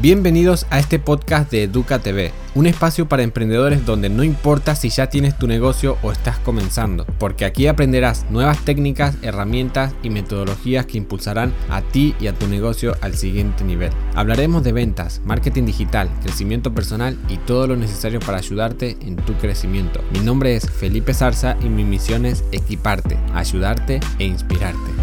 Bienvenidos a este podcast de Educa TV, un espacio para emprendedores donde no importa si ya tienes tu negocio o estás comenzando, porque aquí aprenderás nuevas técnicas, herramientas y metodologías que impulsarán a ti y a tu negocio al siguiente nivel. Hablaremos de ventas, marketing digital, crecimiento personal y todo lo necesario para ayudarte en tu crecimiento. Mi nombre es Felipe Zarza y mi misión es equiparte, ayudarte e inspirarte.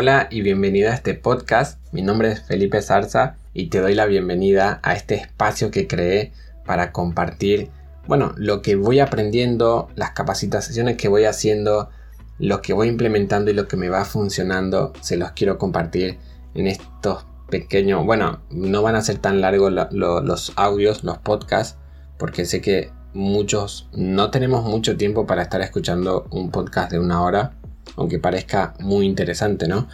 Hola y bienvenida a este podcast. Mi nombre es Felipe Zarza y te doy la bienvenida a este espacio que creé para compartir, bueno, lo que voy aprendiendo, las capacitaciones que voy haciendo, lo que voy implementando y lo que me va funcionando, se los quiero compartir en estos pequeños, bueno, no van a ser tan largos los audios, los podcasts, porque sé que muchos no tenemos mucho tiempo para estar escuchando un podcast de una hora aunque parezca muy interesante, ¿no?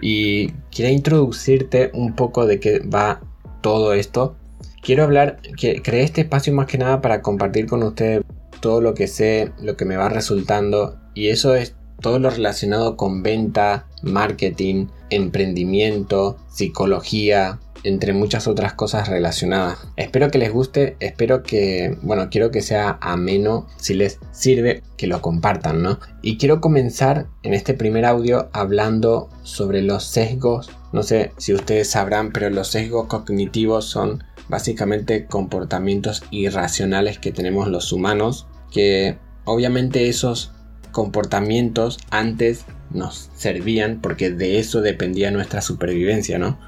Y quería introducirte un poco de qué va todo esto. Quiero hablar, que creé este espacio más que nada para compartir con ustedes todo lo que sé, lo que me va resultando y eso es todo lo relacionado con venta, marketing, emprendimiento, psicología, entre muchas otras cosas relacionadas. Espero que les guste, espero que, bueno, quiero que sea ameno, si les sirve, que lo compartan, ¿no? Y quiero comenzar en este primer audio hablando sobre los sesgos. No sé si ustedes sabrán, pero los sesgos cognitivos son básicamente comportamientos irracionales que tenemos los humanos, que obviamente esos comportamientos antes nos servían porque de eso dependía nuestra supervivencia, ¿no?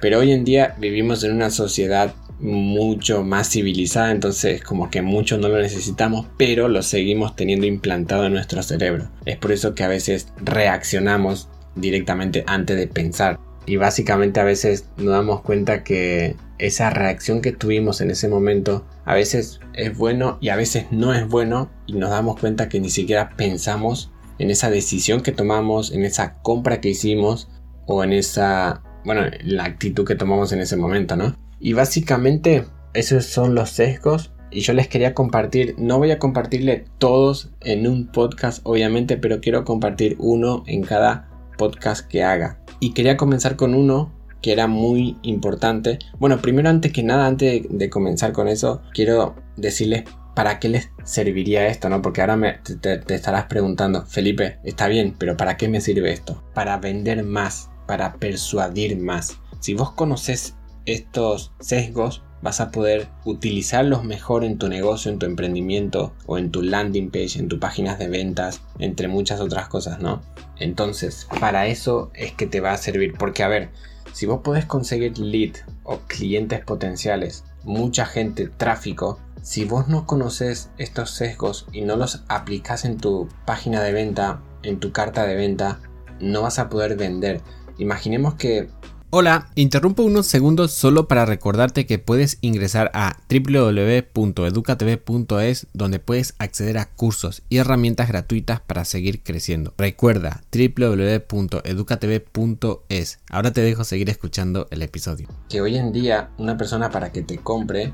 Pero hoy en día vivimos en una sociedad mucho más civilizada, entonces como que mucho no lo necesitamos, pero lo seguimos teniendo implantado en nuestro cerebro. Es por eso que a veces reaccionamos directamente antes de pensar. Y básicamente a veces nos damos cuenta que esa reacción que tuvimos en ese momento a veces es bueno y a veces no es bueno y nos damos cuenta que ni siquiera pensamos en esa decisión que tomamos, en esa compra que hicimos o en esa bueno, la actitud que tomamos en ese momento, ¿no? Y básicamente esos son los sesgos y yo les quería compartir, no voy a compartirle todos en un podcast obviamente, pero quiero compartir uno en cada podcast que haga. Y quería comenzar con uno que era muy importante. Bueno, primero antes que nada, antes de, comenzar con eso, quiero decirles para qué les serviría esto, ¿no? Porque ahora te estarás preguntando, Felipe, está bien, pero ¿para qué me sirve esto? Para vender más para persuadir más. Si vos conoces estos sesgos, vas a poder utilizarlos mejor en tu negocio, en tu emprendimiento o en tu landing page, en tus páginas de ventas, entre muchas otras cosas, ¿no? Entonces, para eso es que te va a servir, porque a ver, si vos podés conseguir lead o clientes potenciales, mucha gente, tráfico, si vos no conoces estos sesgos y no los aplicas en tu página de venta, en tu carta de venta, no vas a poder vender. Imaginemos que... Hola, interrumpo unos segundos solo para recordarte que puedes ingresar a www.educatv.es donde puedes acceder a cursos y herramientas gratuitas para seguir creciendo. Recuerda www.educatv.es. Ahora te dejo seguir escuchando el episodio. Que hoy en día una persona para que te compre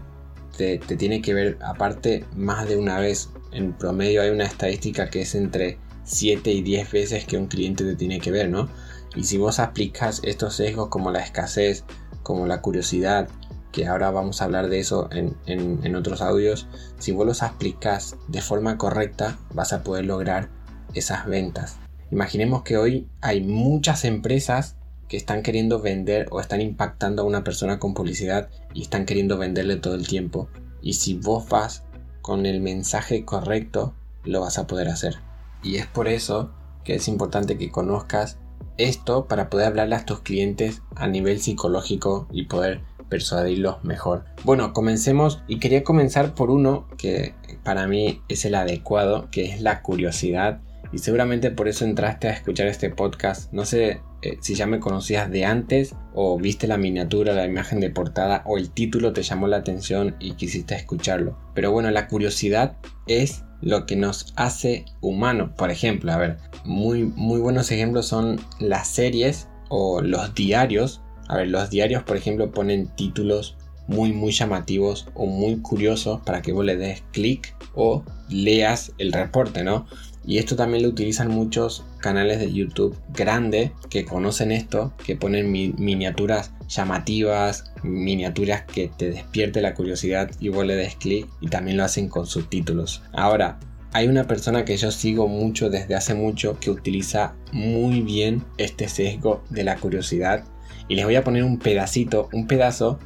te, te tiene que ver aparte más de una vez. En promedio hay una estadística que es entre 7 y 10 veces que un cliente te tiene que ver, ¿no? Y si vos aplicas estos sesgos como la escasez, como la curiosidad, que ahora vamos a hablar de eso en, otros audios, si vos los aplicas de forma correcta vas a poder lograr esas ventas. Imaginemos que hoy hay muchas empresas que están queriendo vender o están impactando a una persona con publicidad y están queriendo venderle todo el tiempo. Y si vos vas con el mensaje correcto, lo vas a poder hacer. Y es por eso que es importante que conozcas esto para poder hablarle a tus clientes a nivel psicológico y poder persuadirlos mejor. Bueno, comencemos y quería comenzar por uno que para mí es el adecuado, que es la curiosidad. Y seguramente por eso entraste a escuchar este podcast. No sé eh, si ya me conocías de antes o viste la miniatura, la imagen de portada o el título te llamó la atención y quisiste escucharlo. Pero bueno, la curiosidad es lo que nos hace humanos. Por ejemplo, a ver, muy, muy buenos ejemplos son las series o los diarios. A ver, los diarios, por ejemplo, ponen títulos muy muy llamativos o muy curiosos para que vos le des clic o leas el reporte, ¿no? Y esto también lo utilizan muchos canales de YouTube grandes que conocen esto, que ponen miniaturas llamativas, miniaturas que te despierte la curiosidad y vos le des clic y también lo hacen con subtítulos. Ahora, hay una persona que yo sigo mucho desde hace mucho que utiliza muy bien este sesgo de la curiosidad y les voy a poner un pedacito, un pedazo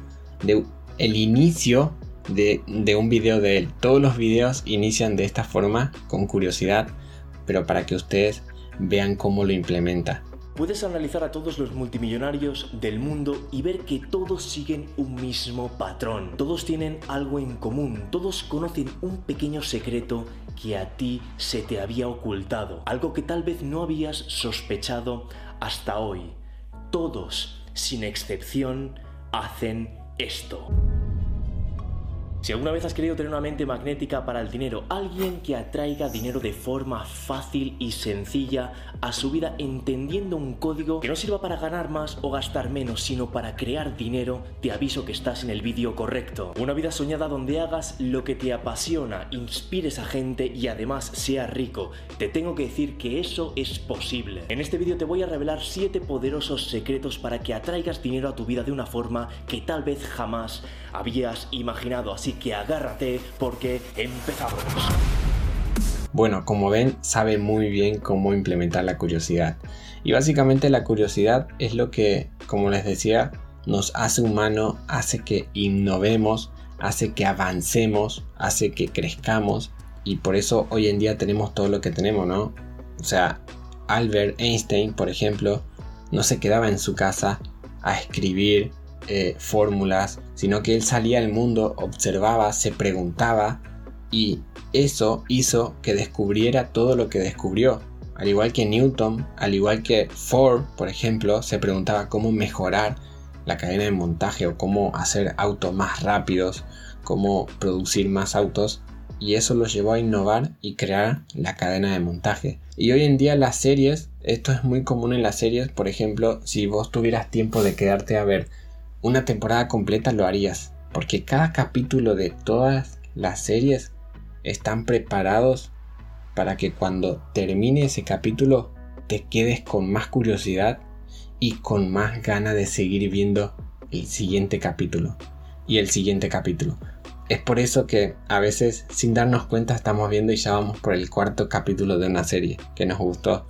de el inicio de, de un video de él. Todos los videos inician de esta forma, con curiosidad, pero para que ustedes vean cómo lo implementa. Puedes analizar a todos los multimillonarios del mundo y ver que todos siguen un mismo patrón. Todos tienen algo en común, todos conocen un pequeño secreto que a ti se te había ocultado, algo que tal vez no habías sospechado hasta hoy. Todos, sin excepción, hacen esto. Si alguna vez has querido tener una mente magnética para el dinero, alguien que atraiga dinero de forma fácil y sencilla a su vida entendiendo un código que no sirva para ganar más o gastar menos, sino para crear dinero, te aviso que estás en el vídeo correcto. Una vida soñada donde hagas lo que te apasiona, inspires a gente y además seas rico. Te tengo que decir que eso es posible. En este vídeo te voy a revelar 7 poderosos secretos para que atraigas dinero a tu vida de una forma que tal vez jamás habías imaginado. Así que agárrate porque empezamos. Bueno, como ven, sabe muy bien cómo implementar la curiosidad. Y básicamente la curiosidad es lo que, como les decía, nos hace humano, hace que innovemos, hace que avancemos, hace que crezcamos. Y por eso hoy en día tenemos todo lo que tenemos, ¿no? O sea, Albert Einstein, por ejemplo, no se quedaba en su casa a escribir eh, fórmulas, sino que él salía al mundo, observaba, se preguntaba y eso hizo que descubriera todo lo que descubrió. Al igual que Newton, al igual que Ford, por ejemplo, se preguntaba cómo mejorar la cadena de montaje o cómo hacer autos más rápidos, cómo producir más autos y eso lo llevó a innovar y crear la cadena de montaje. Y hoy en día las series, esto es muy común en las series, por ejemplo, si vos tuvieras tiempo de quedarte a ver una temporada completa lo harías, porque cada capítulo de todas las series están preparados para que cuando termine ese capítulo te quedes con más curiosidad y con más ganas de seguir viendo el siguiente capítulo y el siguiente capítulo. Es por eso que a veces sin darnos cuenta estamos viendo y ya vamos por el cuarto capítulo de una serie que nos gustó.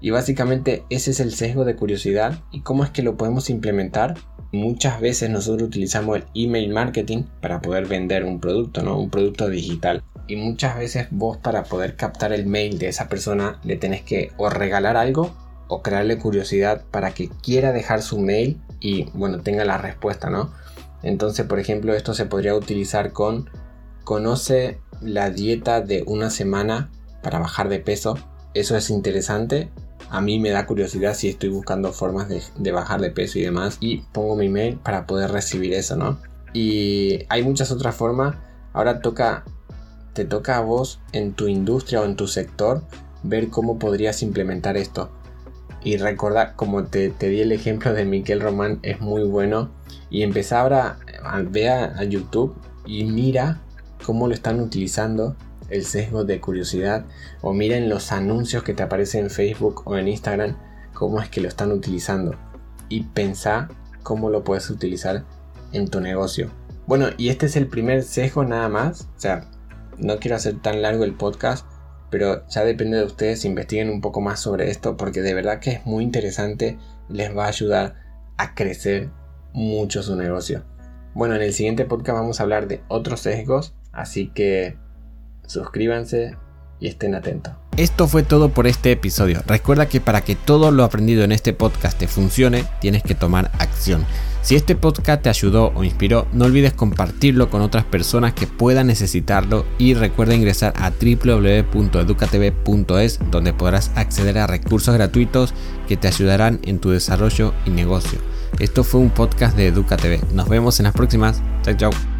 Y básicamente ese es el sesgo de curiosidad y cómo es que lo podemos implementar Muchas veces nosotros utilizamos el email marketing para poder vender un producto, ¿no? Un producto digital. Y muchas veces vos para poder captar el mail de esa persona le tenés que o regalar algo o crearle curiosidad para que quiera dejar su mail y bueno, tenga la respuesta, ¿no? Entonces, por ejemplo, esto se podría utilizar con conoce la dieta de una semana para bajar de peso. Eso es interesante a mí me da curiosidad si estoy buscando formas de, bajar de peso y demás y pongo mi mail para poder recibir eso, ¿no? Y hay muchas otras formas. Ahora toca, te toca a vos en tu industria o en tu sector ver cómo podrías implementar esto. Y recordar, como te, di el ejemplo de Miquel Román, es muy bueno. Y empezar ahora a ver a YouTube y mira cómo lo están utilizando el sesgo de curiosidad o miren los anuncios que te aparecen en Facebook o en Instagram, cómo es que lo están utilizando y pensá cómo lo puedes utilizar en tu negocio. Bueno, y este es el primer sesgo nada más, o sea, no quiero hacer tan largo el podcast, pero ya depende de ustedes, investiguen un poco más sobre esto porque de verdad que es muy interesante, les va a ayudar a crecer mucho su negocio. Bueno, en el siguiente podcast vamos a hablar de otros sesgos, así que suscríbanse y estén atentos. Esto fue todo por este episodio. Recuerda que para que todo lo aprendido en este podcast te funcione, tienes que tomar acción. Si este podcast te ayudó o inspiró, no olvides compartirlo con otras personas que puedan necesitarlo y recuerda ingresar a www.educatv.es donde podrás acceder a recursos gratuitos que te ayudarán en tu desarrollo y negocio. Esto fue un podcast de EducaTV. Nos vemos en las próximas. Chao, chao.